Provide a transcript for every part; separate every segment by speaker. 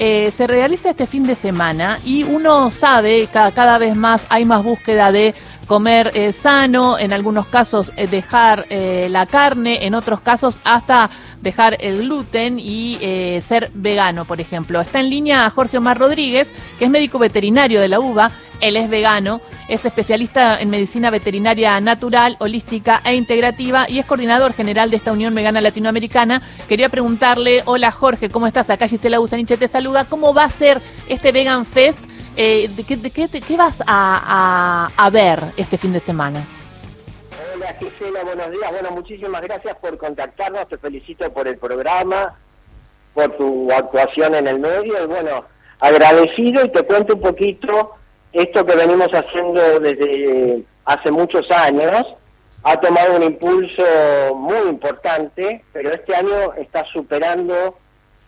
Speaker 1: eh, se realiza este fin de semana y uno sabe, cada, cada vez más hay más búsqueda de comer eh, sano, en algunos casos eh, dejar la carne, en otros casos hasta dejar el gluten y ser vegano, por ejemplo. Está en línea Jorge Omar Rodríguez, que es médico veterinario de la UBA, él es vegano, es especialista en medicina veterinaria natural, holística e integrativa y es coordinador general de esta Unión Vegana Latinoamericana. Quería preguntarle, hola Jorge, ¿cómo estás? Acá Gisela Busaniche te saluda. ¿Cómo va a ser este Vegan Fest? Eh, ¿de qué, de qué- qué vas a, a- a ver este fin de semana?
Speaker 2: Hola Gisela, buenos días. Bueno, muchísimas gracias por contactarnos. Te felicito por el programa, por tu actuación en el medio. Y bueno, agradecido y te cuento un poquito esto que venimos haciendo desde hace muchos años. Ha tomado un impulso muy importante, pero este año está superando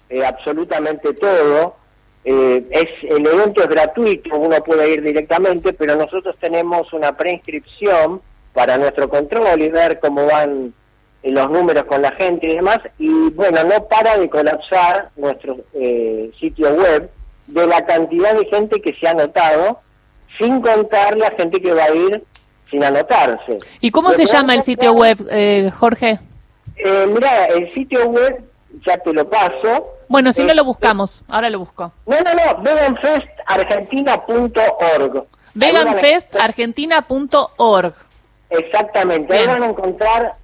Speaker 2: eh, absolutamente todo. Eh, es El evento es gratuito, uno puede ir directamente, pero nosotros tenemos una preinscripción para nuestro control y ver cómo van eh, los números con la gente y demás. Y bueno, no para de colapsar nuestro eh, sitio web de la cantidad de gente que se ha anotado, sin contar la gente que va a ir sin anotarse.
Speaker 1: ¿Y cómo se llama el sitio web, eh, Jorge?
Speaker 2: Eh, mira, el sitio web ya te lo paso.
Speaker 1: Bueno, si no lo buscamos, ahora lo busco.
Speaker 2: No, no, no, veganfestargentina.org. Ahí
Speaker 1: veganfestargentina.org.
Speaker 2: Exactamente, ahí
Speaker 1: Bien.
Speaker 2: van a encontrar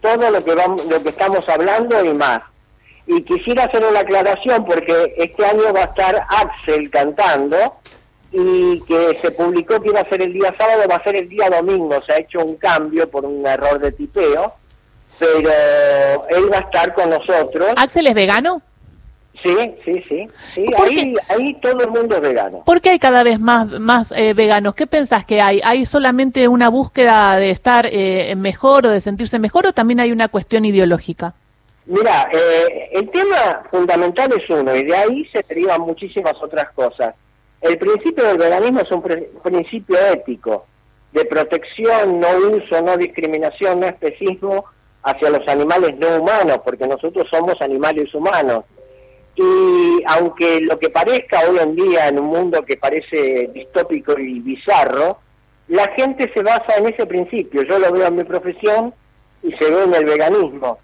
Speaker 2: todo lo que, vamos, lo que estamos hablando y más. Y quisiera hacer una aclaración porque este año va a estar Axel cantando y que se publicó que iba a ser el día sábado, va a ser el día domingo, se ha hecho un cambio por un error de tipeo, pero él va a estar con nosotros.
Speaker 1: ¿Axel es vegano?
Speaker 2: Sí, sí, sí. sí
Speaker 1: ¿Por
Speaker 2: ahí, ahí todo el mundo es vegano.
Speaker 1: ¿Por qué hay cada vez más, más eh, veganos? ¿Qué pensás que hay? ¿Hay solamente una búsqueda de estar eh, mejor o de sentirse mejor o también hay una cuestión ideológica?
Speaker 2: Mira, eh, el tema fundamental es uno y de ahí se derivan muchísimas otras cosas. El principio del veganismo es un pre- principio ético, de protección, no uso, no discriminación, no especismo hacia los animales no humanos, porque nosotros somos animales humanos. Y aunque lo que parezca hoy en día en un mundo que parece distópico y bizarro, la gente se basa en ese principio. Yo lo veo en mi profesión y se ve en el veganismo,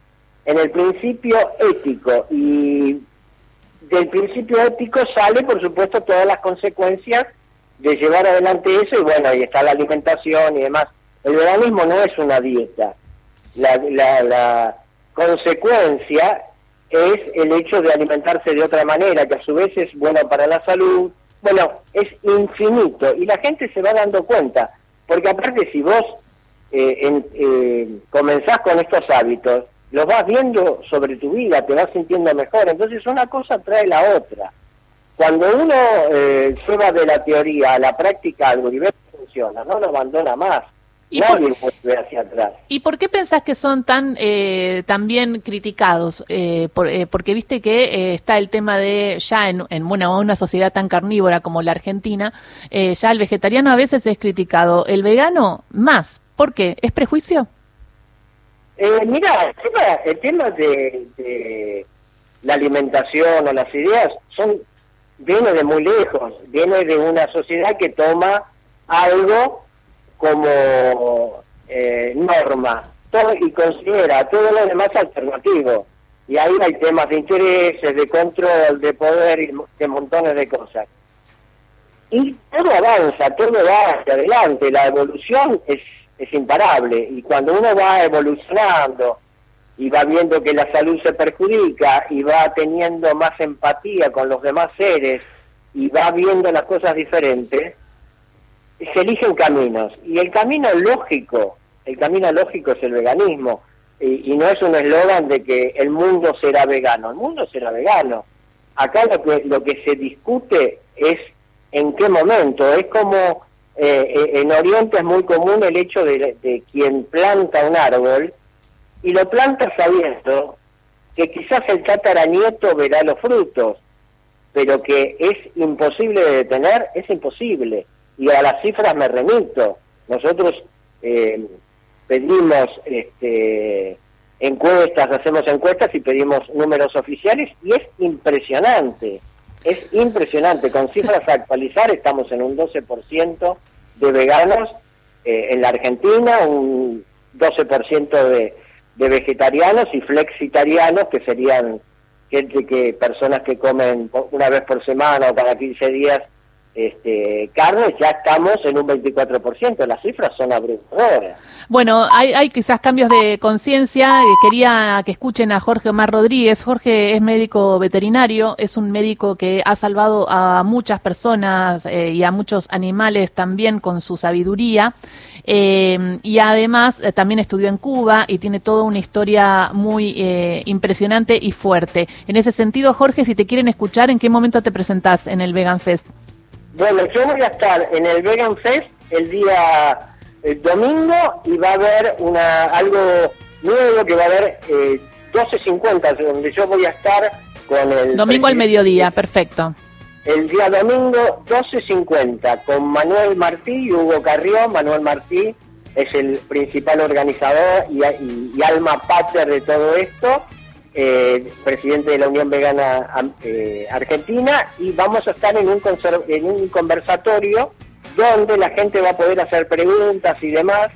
Speaker 2: en el principio ético. Y del principio ético sale, por supuesto, todas las consecuencias de llevar adelante eso. Y bueno, ahí está la alimentación y demás. El veganismo no es una dieta. La, la, la consecuencia es el hecho de alimentarse de otra manera, que a su vez es bueno para la salud. Bueno, es infinito y la gente se va dando cuenta, porque aparte si vos eh, en- eh, comenzás con estos hábitos, los vas viendo sobre tu vida, te vas sintiendo mejor, entonces una cosa trae la otra. Cuando uno eh, lleva de la teoría a la práctica algo y ve que funciona, no lo abandona más,
Speaker 1: Y
Speaker 2: nadie vuelve hacia atrás.
Speaker 1: ¿Y por qué pensás que son tan eh, también criticados? Eh, por- eh, porque viste que eh, está el tema de ya en, en una, una sociedad tan carnívora como la Argentina, eh, ya el vegetariano a veces es criticado, el vegano más. ¿Por qué? ¿Es prejuicio?
Speaker 2: Eh, mira, el tema, de, de la alimentación o las ideas son viene de muy lejos, viene de una sociedad que toma algo como eh, norma y considera todo lo demás alternativo. Y ahí hay temas de intereses, de control, de poder y de montones de cosas. Y todo avanza, todo va hacia adelante, la evolución es, es imparable. Y cuando uno va evolucionando y va viendo que la salud se perjudica y va teniendo más empatía con los demás seres y va viendo las cosas diferentes, se eligen caminos. Y el camino lógico, el camino lógico es el veganismo. Y, y no es un eslogan de que el mundo será vegano, el mundo será vegano. Acá lo que, lo que se discute es en qué momento. Es como eh, eh, en Oriente es muy común el hecho de, de quien planta un árbol y lo planta sabiendo que quizás el tataranieto verá los frutos, pero que es imposible de detener, es imposible. Y a las cifras me remito. Nosotros eh, pedimos este, encuestas, hacemos encuestas y pedimos números oficiales y es impresionante. Es impresionante, con cifras a actualizar estamos en un 12% de veganos eh, en la Argentina, un 12% de, de vegetarianos y flexitarianos, que serían gente que personas que comen una vez por semana o cada 15 días este, ya estamos en un 24%, las cifras son abrumadoras.
Speaker 1: Bueno, hay, hay quizás cambios de conciencia, quería que escuchen a Jorge Omar Rodríguez, Jorge es médico veterinario, es un médico que ha salvado a muchas personas eh, y a muchos animales también con su sabiduría. Eh, y además eh, también estudió en Cuba y tiene toda una historia muy impresionante y fuerte. En ese sentido, Jorge, si te quieren escuchar, ¿en qué momento te presentás en el Vegan Fest?
Speaker 2: Bueno, yo voy a estar en el Vegan Fest el día domingo y va a haber una algo nuevo que va a haber eh, 12.50, donde yo voy a estar con el...
Speaker 1: Domingo al mediodía, perfecto.
Speaker 2: El día domingo 12.50 con Manuel Martí y Hugo Carrión. Manuel Martí es el principal organizador y, alma pater de todo esto. Eh, presidente de la Unión Vegana eh, Argentina, y vamos a estar en un, conversatorio donde la gente va a poder hacer preguntas y demás.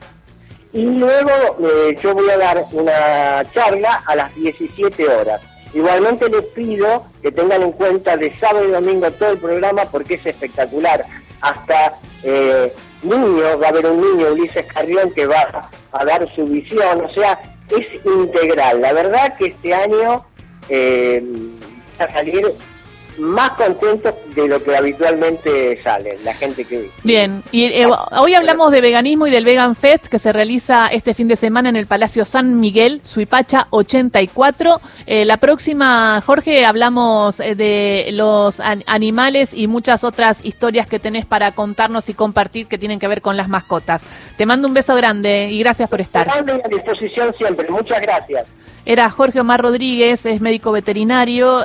Speaker 2: Y luego eh, yo voy a dar una charla a las 17 horas. Igualmente les pido que tengan en cuenta de sábado y domingo todo el programa porque es espectacular. Hasta niños, va a haber un niño, Ulises Carrión, que va a dar su visión. O sea, es integral. La verdad que este año eh, va a salir más contentos de lo que habitualmente sale, la gente que...
Speaker 1: Bien, y eh, hoy hablamos de veganismo y del Vegan Fest que se realiza este fin de semana en el Palacio San Miguel, Suipacha 84. Eh, la próxima, Jorge, hablamos eh, de los animales y muchas otras historias que tenés para contarnos y compartir que tienen que ver con las mascotas. Te mando un beso grande y gracias por estar.
Speaker 2: a disposición siempre, muchas gracias.
Speaker 1: Era Jorge Omar Rodríguez, es médico veterinario